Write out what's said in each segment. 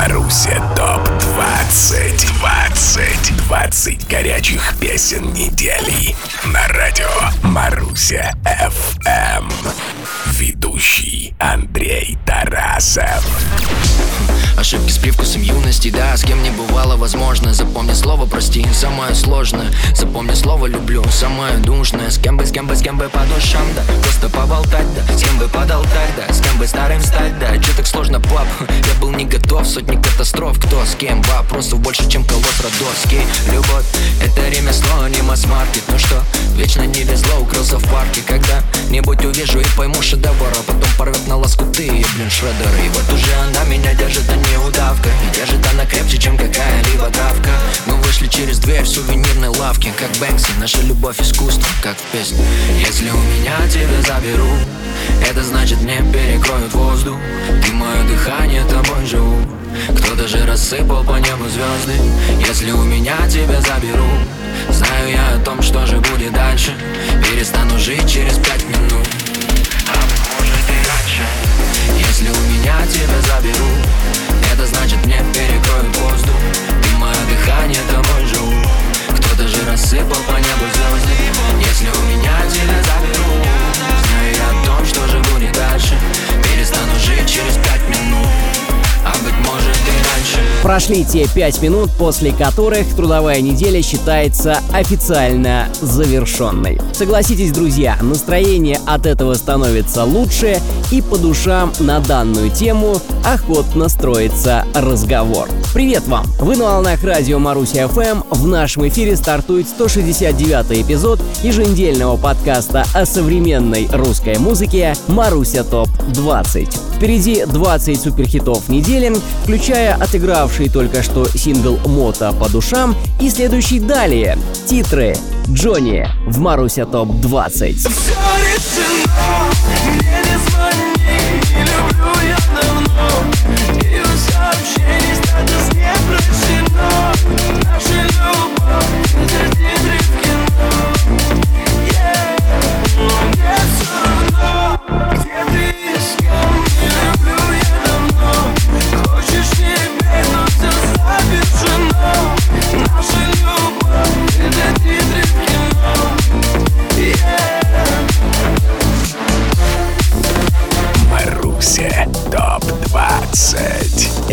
Маруся ТОП-20 20 20 горячих песен недели На радио Маруся ФМ Ведущий Андрей Тарасов. Ошибки с привкусом юности, да, с кем не бывало возможно. Запомни слово прости, самое сложное. Запомни слово люблю, самое душное С кем бы, с кем бы, с кем бы по душам, да. Просто поболтать, да, с кем бы под алтарь, да. С кем бы старым стать, да, че так сложно, пап? Я был не готов, сотни катастроф. Кто с кем, вопросов больше, чем колосс родовский Любовь, это ремесло, не масс-маркет. Ну что, вечно не везло, укрылся в парке. Когда-нибудь увижу и пойму шедевр А потом порвет на лоскуты, блин, шредеры. И вот уже она меня держит, а не удавка. И держит она крепче, чем какая-либо травка. Мы вышли через дверь в сувенирной лавке Как Бэнкси, наша любовь искусство, как в песне Если у меня тебя заберу Это значит мне перекроют воздух. И мое дыхание тобой живу Кто даже рассыпал по небу звезды Если у меня тебя заберу. Знаю я о том, что же будет дальше Перестану жить через пять минут. А может и раньше Если у меня тебя заберу. Это значит мне перекроют воздух И мое дыхание живу Кто-то же рассыпал по небу звезды Если у меня тебя заберу. Знаю я о том, что же будет дальше Перестану жить через пять минут. А быть может. Прошли те пять минут, после которых трудовая неделя считается официально завершенной. Согласитесь, друзья, настроение от этого становится лучше, и по душам на данную тему охотно строится разговор. Привет вам! Вы на волнах радио Маруси ФМ. В нашем эфире стартует 169 эпизод еженедельного подкаста о современной русской музыке «Маруся ТОП 20». Впереди 20 суперхитов недели, включая отыгравший только что сингл «Мото по душам» и следующий далее титры Джонни в Маруся ТОП 20. Все любовь,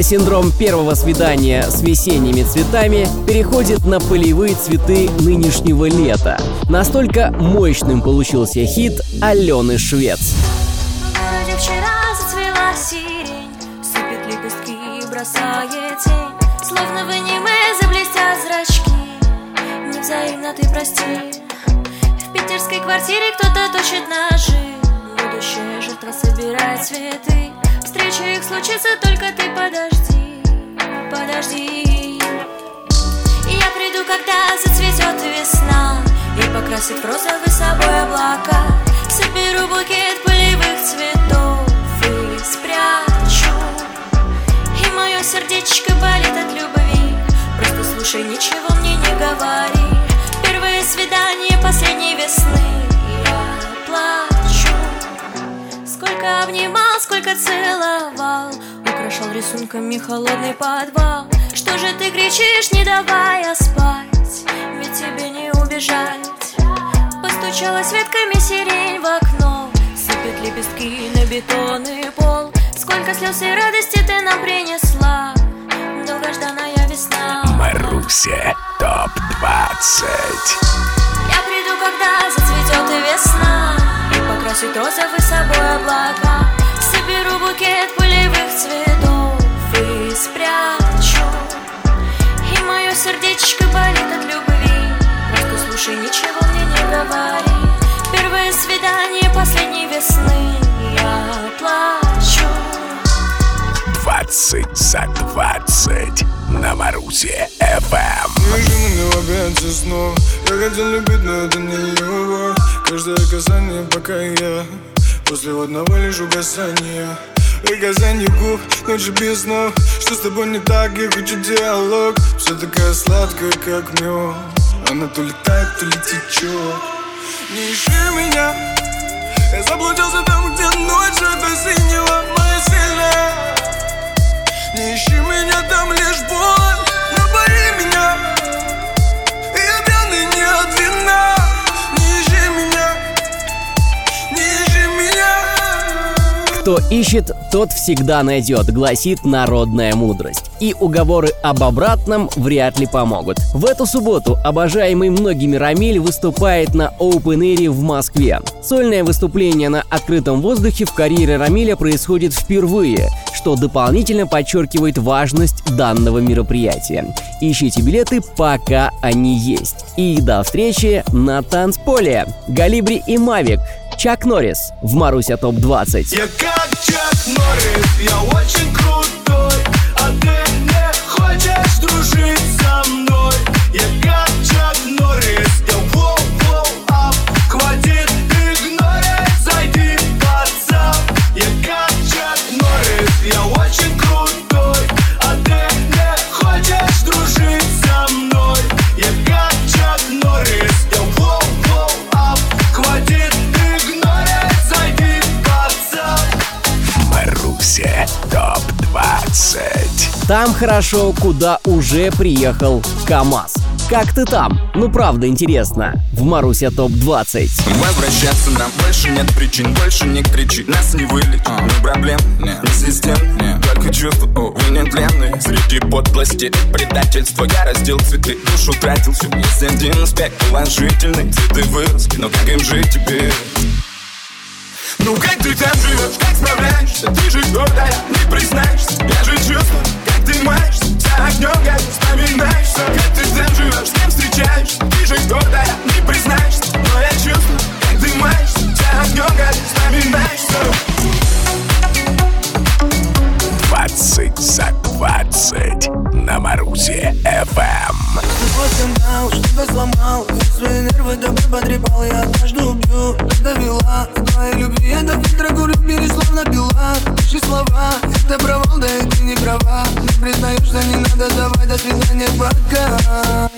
Синдром первого свидания с весенними цветами переходит на полевые цветы нынешнего лета. Настолько мощным получился хит Алены Швец. вчера зацвела сирень, сыпет лепестки, бросает тень, словно в аниме заблестят зрачки. Невзаимно ты прости. В питерской квартире кто-то точит ножи. Будущая жертва собирает цветы. Встреча их случится, только ты подожди, подожди. Я приду, когда зацветет весна И покрасит розовый целовал Украшал рисунками холодный подвал. Что же ты кричишь, не давая спать? Ведь тебе не убежать. Постучалась ветками сирень в окно. Сыпет лепестки на бетонный пол. Сколько слез и радости ты нам принесла. Долгожданная весна. Маруся ТОП-20 Я приду, когда зацветет и весна. И покрасит розовый собой облака 20 за 20 на Марусе ФМ Неожиданно опять снова Я хотел любить, но это не любовь Каждое касание, пока я После одного лишь угасания. Приказание губ, ночи без снов. Что с тобой не так, я хочу диалог. Все такая сладкая, как мед Она то летает, то ли течет Не ищи меня. Я заблудился там, где ночь Это синего моя сильная не ищи меня, там лишь боль Напои меня Я пьяный не от вина Не ищи меня Не ищи меня Кто ищет, тот всегда найдет, гласит народная мудрость. И уговоры об обратном вряд ли помогут. В эту субботу обожаемый многими Рамиль выступает на Open Air в Москве. Сольное выступление на открытом воздухе в карьере Рамиля происходит впервые что дополнительно подчеркивает важность данного мероприятия. Ищите билеты, пока они есть. И до встречи на танцполе. Галибри и Мавик. Чак Норрис в Маруся ТОП-20. Я как Чак Норрис, я очень крутой Там хорошо, куда уже приехал КАМАЗ. Как ты там? Ну правда интересно. В Маруся ТОП-20. Возвращаться нам больше нет причин Больше не кричи, нас не вылечит Ни проблем, нет, ни систем нет. Только чувства, увы, нетленные Среди подлости и предательства Я раздел цветы, душу тратил все Есть один аспект положительный Цветы выросли, но как им жить теперь? Ну как ты там живешь, как справляешься Ты же гордая, не признаешься Я же чувствую, ты маешься За огнем, как ты там живешь, с кем встречаешься Ты же гордая, не признаешься Но я чувствую, как ты маешься За огнем, как вспоминаешься 20 за 20 на Марусе ФМ. Твой скандал что-то сломал свои нервы тобой потрепал Я однажды убью, когда вела. Твоей любви я до фильтра курю Словно пила. Пиши слова, это провал, да и ты не права. Не признаешься, не надо давай До свидания, пока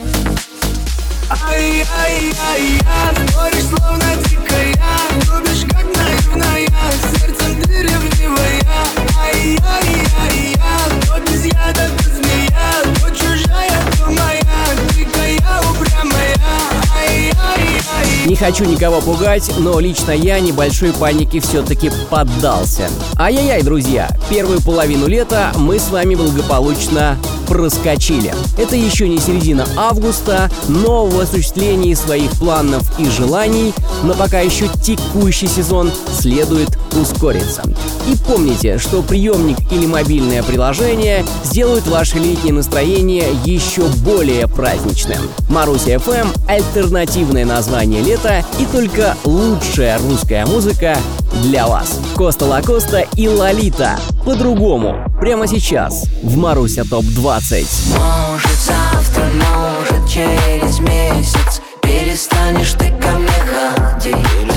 Не хочу никого пугать, но лично я небольшой панике все-таки поддался. Ай-яй-яй, друзья, первую половину лета мы с вами благополучно проскочили. Это еще не середина августа, но в осуществлении своих планов и желаний, но пока еще текущий сезон следует ускориться. И помните, что приемник или мобильное приложение сделают ваше летнее настроение еще более праздничным. Маруся FM — альтернативное название лета и только лучшая русская музыка для вас. Коста Лакоста и Лолита. По-другому. Прямо сейчас в Маруся ТОП-20. Может завтра, может через месяц Перестанешь ты ко мне ходить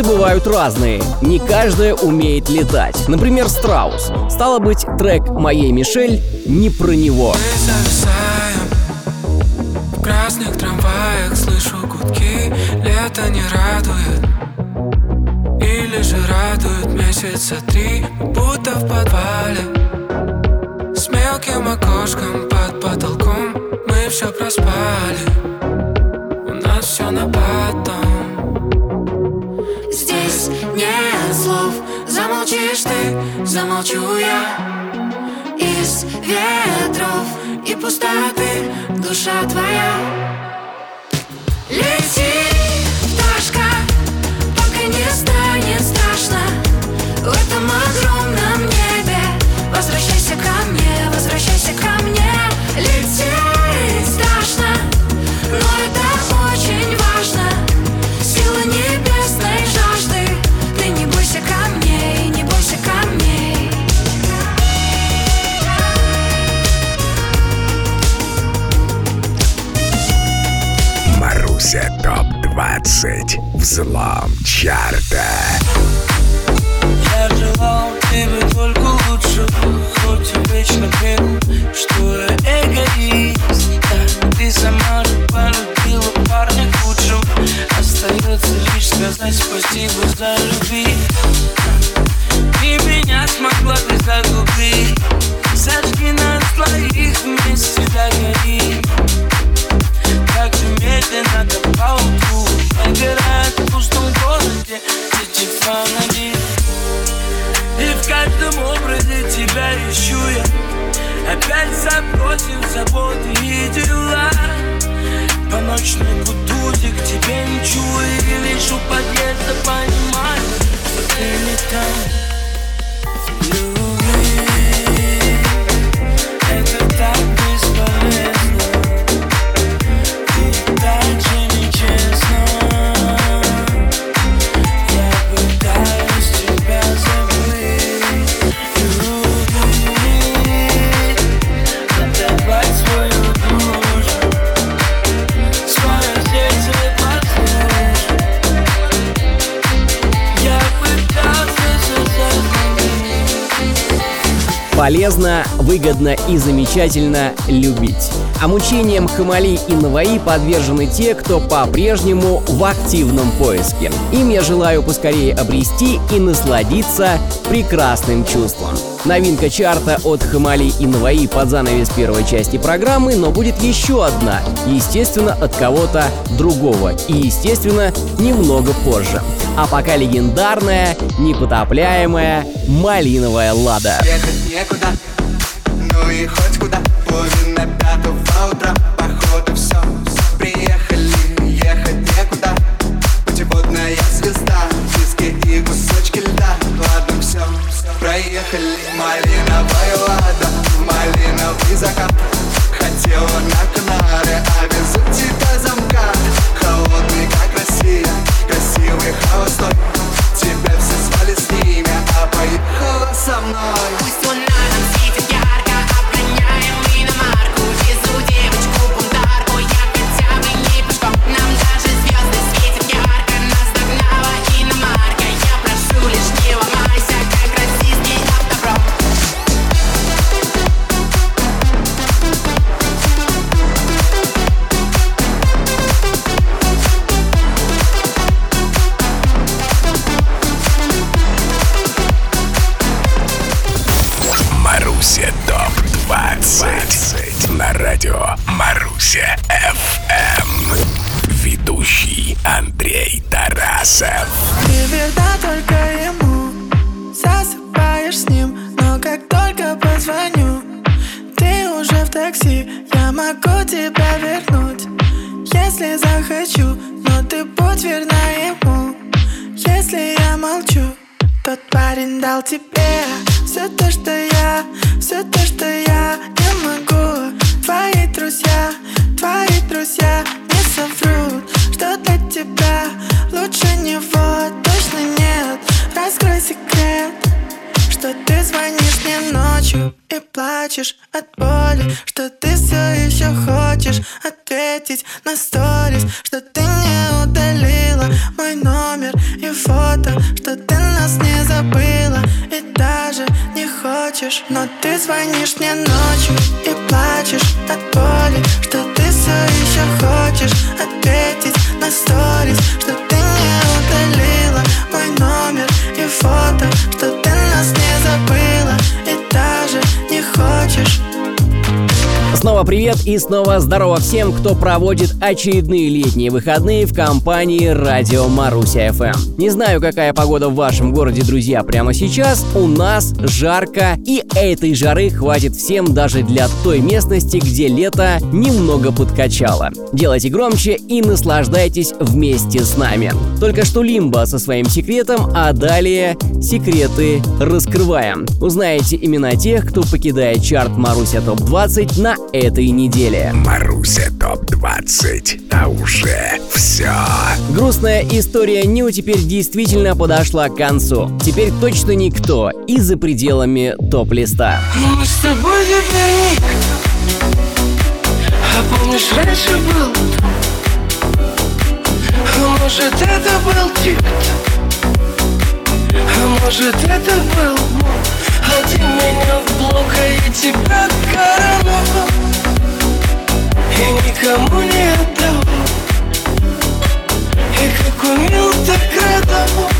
Птицы бывают разные, не каждая умеет летать. Например, страус. Стало быть, трек «Моей Мишель» не про него. В красных трамваях слышу гудки Лето не радует Или же радует месяца три Будто в подвале С мелким окошком под потолком Мы все проспали У нас все на потом Замолчишь ты, замолчу я. Из ветров и пустоты душа твоя. Лети, смогла ты загубить? Сожги нас двоих вместе догори Как же медленно до поутру Набирает в пустом городе эти фонари. И в каждом образе тебя ищу я. Опять забросив заботы и дела. По ночной будузе к тебе мчу И лишь у подъезда понимаю, что ты не там Полезно, выгодно и замечательно любить. А мучениям Хамали и Наваи подвержены те, кто по-прежнему в активном поиске. Им я желаю поскорее обрести и насладиться прекрасным чувством. Новинка чарта от Хамали и Наваи под занавес первой части программы, но будет еще одна, естественно, от кого-то другого и, естественно, немного позже. А пока легендарная, непотопляемая «Малиновая лада». Ехать некуда, ну и хоть Маруся ТОП-20 На радио Маруся ФМ Ведущий Андрей Тарасов. Ты верна только ему. Засыпаешь с ним Но как только позвоню Ты уже в такси. Я могу тебя вернуть Если захочу Но ты будь верна ему. Если я молчу Тот парень дал тебе Все то, что я Все то, что я не могу. Твои друзья Твои друзья не соврут Что для тебя лучше него точно нет. Раскрой секрет что ты звонишь мне ночью и плачешь от боли Что ты все еще хочешь ответить на сторис звонишь мне ночью и плачешь от боли Что ты все еще хочешь ответить на сторис Что ты не удалила мой номер и фото Что ты нас не забыла и даже не хочешь. Снова привет и снова здорово всем, кто проводит очередные летние выходные в компании Радио Маруся ФМ. Не знаю, какая погода в вашем городе, друзья, прямо сейчас. У нас жарко, и этой жары хватит всем даже для той местности, где лето немного подкачало. Делайте громче и наслаждайтесь вместе с нами. Только что Лимба со своим секретом, а далее секреты раскрываем. Узнаете имена тех, кто покидает чарт Маруся ТОП 20 на этой неделе. Маруся ТОП-20 слушать, а уже все. Грустная история Нью теперь действительно подошла к концу. Теперь точно никто и за пределами топ-листа. Мы с тобой вернули, а помнишь, раньше был а может, это был тикт А может, это был мой Один меня в блок, а я тебя коронавал я никому не отдам И как умел, так радовал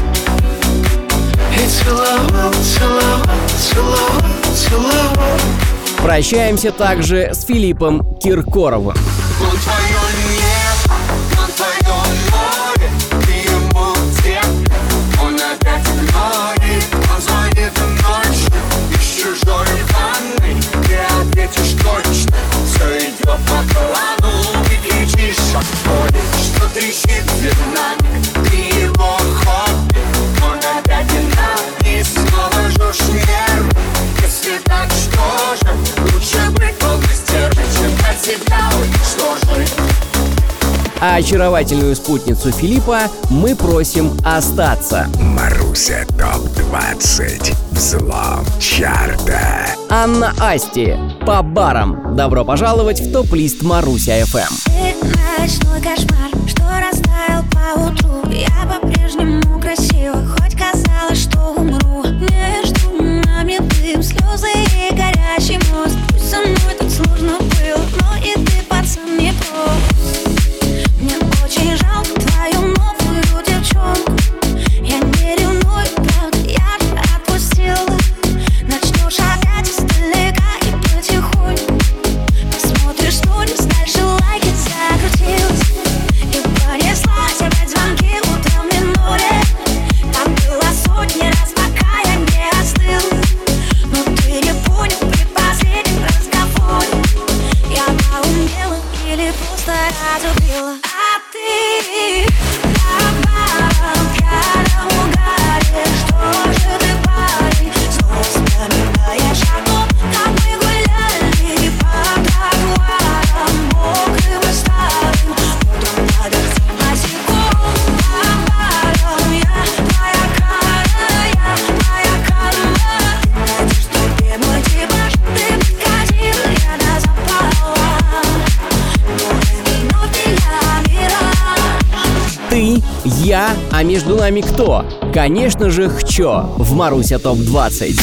И целовал, целовал, целовал, целовал. Прощаемся также с Филиппом Киркоровым. Будь по поклону Выключишь от боли, что трещит перед нами Ты его хобби, он опять и И снова жжешь нервы Если так, что же? Лучше быть полностью, чем от себя уничтожить а очаровательную спутницу Филиппа мы просим остаться. Маруся ТОП-20. Взлом чарта. Анна Асти. По барам. Добро пожаловать в топ-лист Маруся ФМ. Эм. Ты ночной кошмар, что растаял по утру. Я по-прежнему красив А между нами кто? Конечно же, Хчо в Маруся ТОП-20.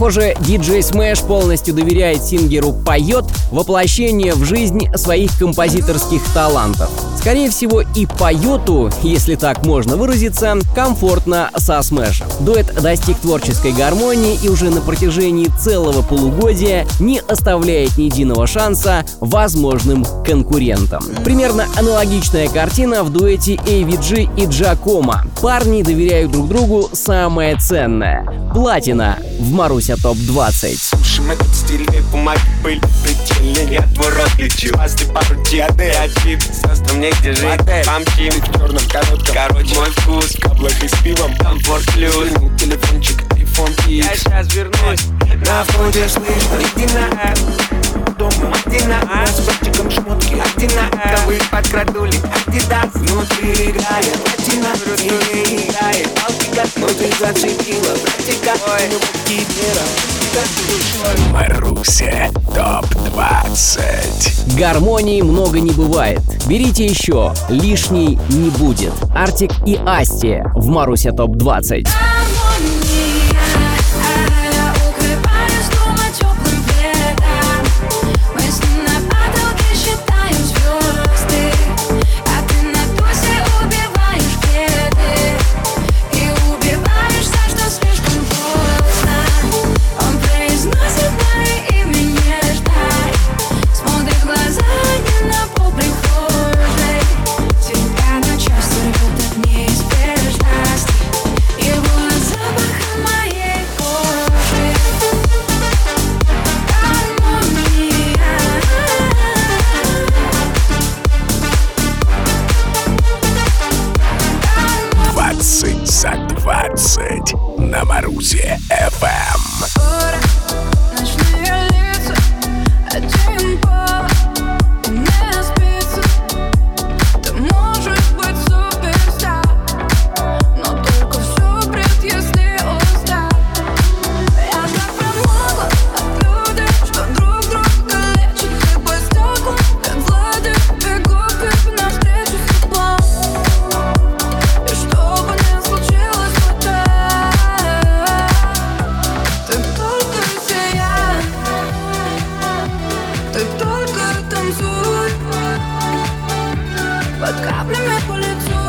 Похоже, DJ Smash полностью доверяет сингеру Poёt воплощение в жизнь своих композиторских талантов. Скорее всего, и поету, если так можно выразиться, комфортно со Смэшем. Дуэт достиг творческой гармонии и уже на протяжении целого полугодия не оставляет ни единого шанса возможным конкурентам. Примерно аналогичная картина в дуэте AVG и Джакома. Парни доверяют друг другу самое ценное — платина в Маруся ТОП-20. Слушаем этот стиль, бумаги, пыль, предельный Я твой рот лечу, а ты пару диады Один состав мне где жить, помчим В черном коротком, короче Мой вкус, каблах и с пивом Комфорт плюс, телефончик, iPhone X. Я сейчас вернусь. На входе слышно, иди на дома Одина, с братчиком шмотки Одина, ковы подкрадули. Адидас, внутри играет и Балтика, внутри зацепила Братика, ну кипера Маруся ТОП-20 Гармонии много не бывает. Берите еще, лишней не будет. Артик и Асти в Маруся ТОП-20. Od kablem po licu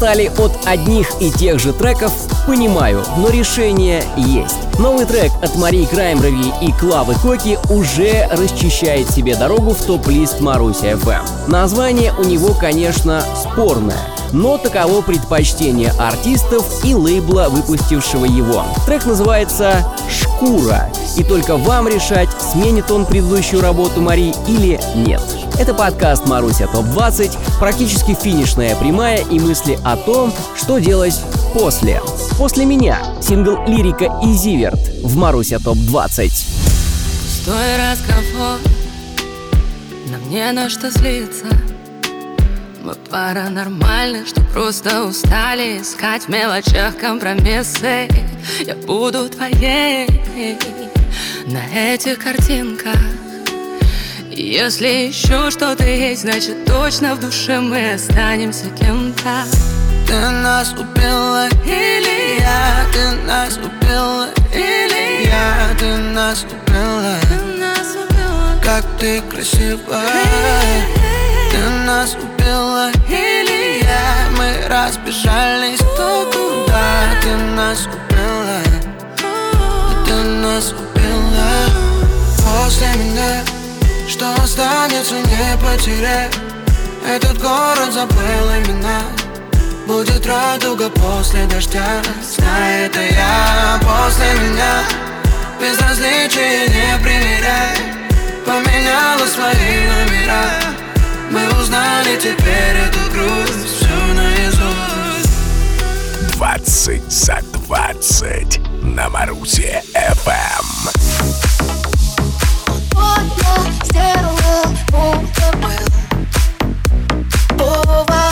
устали от одних и тех же треков, понимаю, но решение есть. Новый трек от Марии Краймброви и Клавы Коки уже расчищает себе дорогу в топ-лист Маруси FM. Название у него, конечно, спорное, но таково предпочтение артистов и лейбла, выпустившего его. Трек называется «Шкура», и только вам решать, сменит он предыдущую работу Мари или нет. Это подкаст «Маруся ТОП-20», практически финишная прямая и мысли о том, что делать после. После меня. Сингл «Лирика» и «Зиверт» в «Маруся ТОП-20». Стой, разговор, нам не на что злиться Мы пара нормальных, что просто устали Искать в мелочах компромиссы. Я буду твоей. На этих картинках если еще что-то есть, значит точно в душе мы останемся кем-то. Ты нас убила или я? Ты нас убила или я? Ты нас убила. Как ты красива. Ты нас убила или я? Мы разбежались кто куда? Ты нас убила. Ты нас убила. После меня что останется, не потерять. Этот город забыл имена. Будет радуга после дождя. Знай, это я после меня. Безразличие не примеряй. Поменяла свои номера. Мы узнали теперь эту грусть. Всю наизусть. Двадцать за двадцать. На Марусе FM. Сделала, будто был. Меня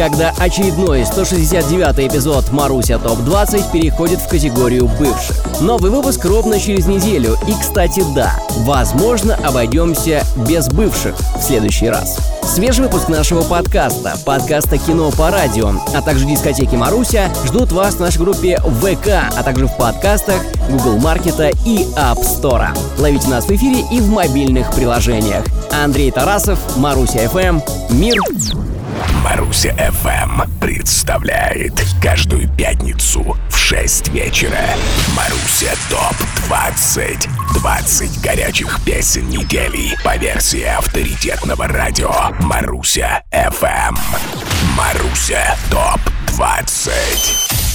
когда очередной 169 эпизод Маруся ТОП-20 переходит в категорию бывших. Новый выпуск ровно через неделю. И, кстати, да, возможно, обойдемся без бывших в следующий раз. Свежий выпуск нашего подкаста, подкаста «Кино по радио», а также дискотеки Маруся ждут вас в нашей группе ВК, а также в подкастах Google Маркета и App Store. Ловите нас в эфире и в мобильных приложениях. Андрей Тарасов, Маруся ФМ, Мир Маруся FM представляет каждую пятницу в 6 вечера. Маруся ТОП 20 20 горячих песен недели по версии авторитетного радио. Маруся FM Маруся ТОП 20